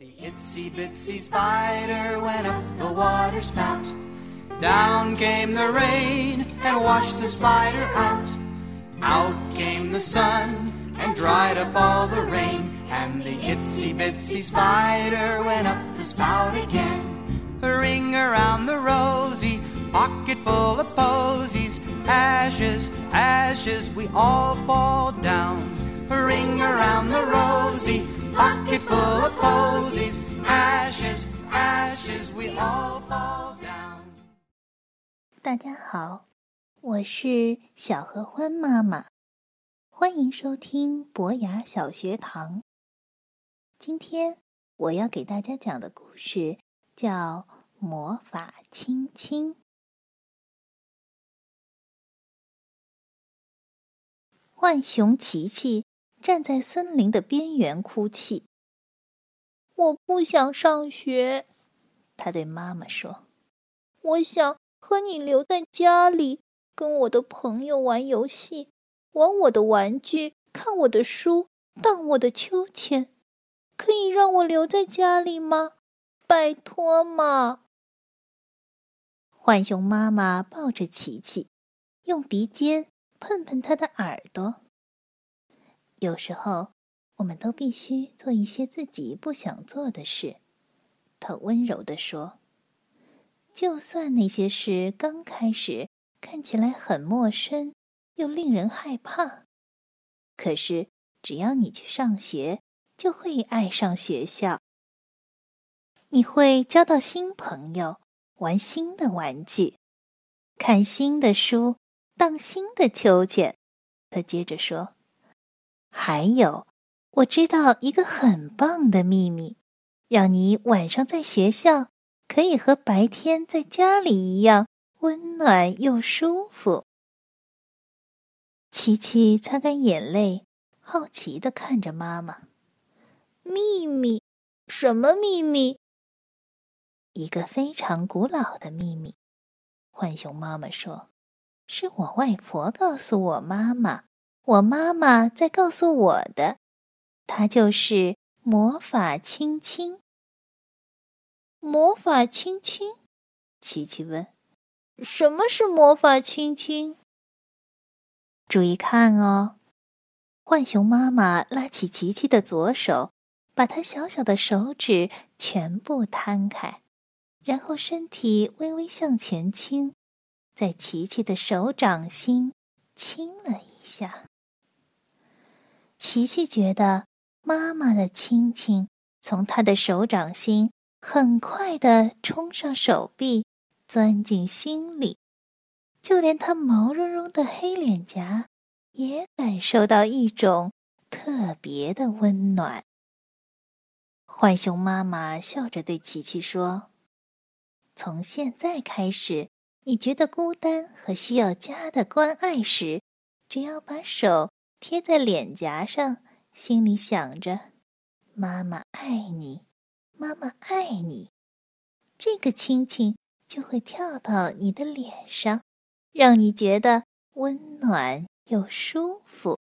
The itsy bitsy spider went up the water spout. Down came the rain and washed the spider out. Out came the sun and dried up all the rain. And the itsy bitsy spider went up the spout again. Ring around the rosy, pocket full of posies. Ashes, ashes, we all fall down. Ring around the rosy, pocket full of posies. Ashes, ashes, we all fall down. 大家好，我是小合欢妈妈，欢迎收听博雅小学堂。今天我要给大家讲的故事叫《魔法亲亲》。浣熊琪琪站在森林的边缘哭泣。我不想上学，他对妈妈说：“我想和你留在家里，跟我的朋友玩游戏，玩我的玩具，看我的书，荡我的秋千。可以让我留在家里吗？拜托嘛！”浣熊妈妈抱着琪琪，用鼻尖碰碰他的耳朵。有时候，我们都必须做一些自己不想做的事。他温柔地说：“就算那些事刚开始看起来很陌生，又令人害怕，可是只要你去上学，就会爱上学校。你会交到新朋友，玩新的玩具，看新的书，荡新的秋千。”他接着说。还有，我知道一个很棒的秘密，让你晚上在学校可以和白天在家里一样温暖又舒服。琪琪擦干眼泪，好奇的看着妈妈。秘密？什么秘密？一个非常古老的秘密。浣熊妈妈说：“是我外婆告诉我妈妈。”我妈妈在告诉我的，它就是魔法亲亲。魔法亲亲，琪琪问：“什么是魔法亲亲？”注意看哦，浣熊妈妈拉起琪琪的左手，把她小小的手指全部摊开，然后身体微微向前倾，在琪琪的手掌心亲了一下。琪琪觉得妈妈的亲亲从她的手掌心很快的冲上手臂，钻进心里，就连她毛茸茸的黑脸颊也感受到一种特别的温暖。浣熊妈妈笑着对琪琪说：“从现在开始，你觉得孤单和需要家的关爱时，只要把手。”贴在脸颊上，心里想着：“妈妈爱你，妈妈爱你。”这个亲亲就会跳到你的脸上，让你觉得温暖又舒服。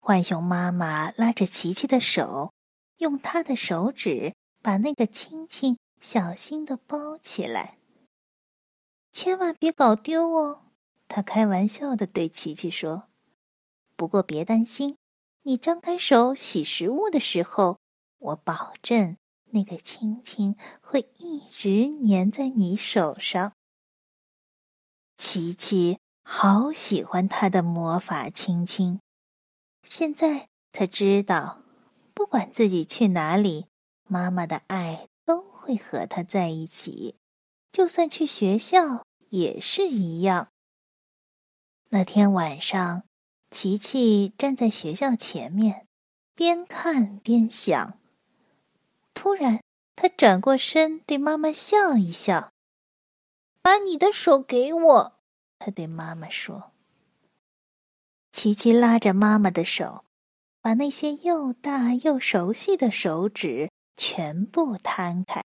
浣熊妈妈拉着琪琪的手，用她的手指把那个亲亲小心的包起来，千万别搞丢哦！她开玩笑的对琪琪说。不过别担心，你张开手洗食物的时候，我保证那个亲亲会一直粘在你手上。琪琪好喜欢他的魔法亲亲，现在他知道，不管自己去哪里，妈妈的爱都会和他在一起，就算去学校也是一样。那天晚上。琪琪站在学校前面，边看边想。突然，他转过身对妈妈笑一笑：“把你的手给我。”他对妈妈说。琪琪拉着妈妈的手，把那些又大又熟悉的手指全部摊开。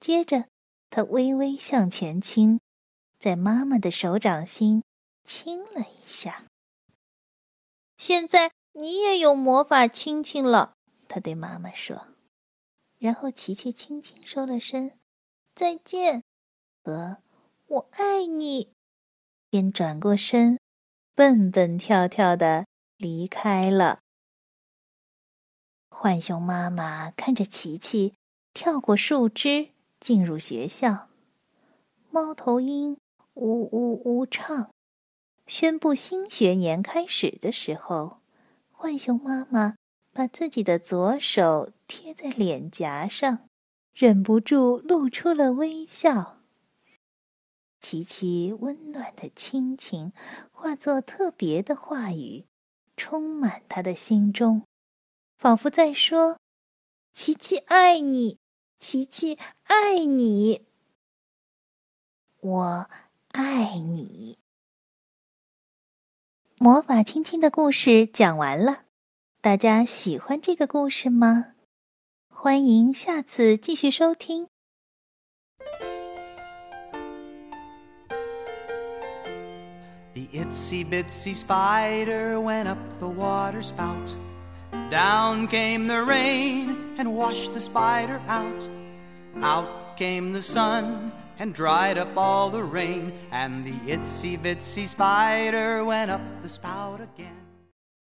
接着，他微微向前倾，在妈妈的手掌心亲了一下。现在你也有魔法亲亲了，他对妈妈说。然后琪琪轻轻说了声“再见”和“我爱你”，便转过身，蹦蹦跳跳的离开了。浣熊妈妈看着琪琪跳过树枝进入学校，猫头鹰呜呜呜唱，宣布新学年开始的时候，浣熊妈妈把自己的左手贴在脸颊上，忍不住露出了微笑。琪琪温暖的亲情化作特别的话语，充满他的心中。仿佛在说：“琪琪爱你，琪琪爱你，我爱你。”魔法亲亲的故事讲完了，大家喜欢这个故事吗？欢迎下次继续收听。The itsy bitsy spider went up the water spout. Down came the rain and washed the spider out. Out came the sun and dried up all the rain. And the itsy bitsy spider went up the spout again.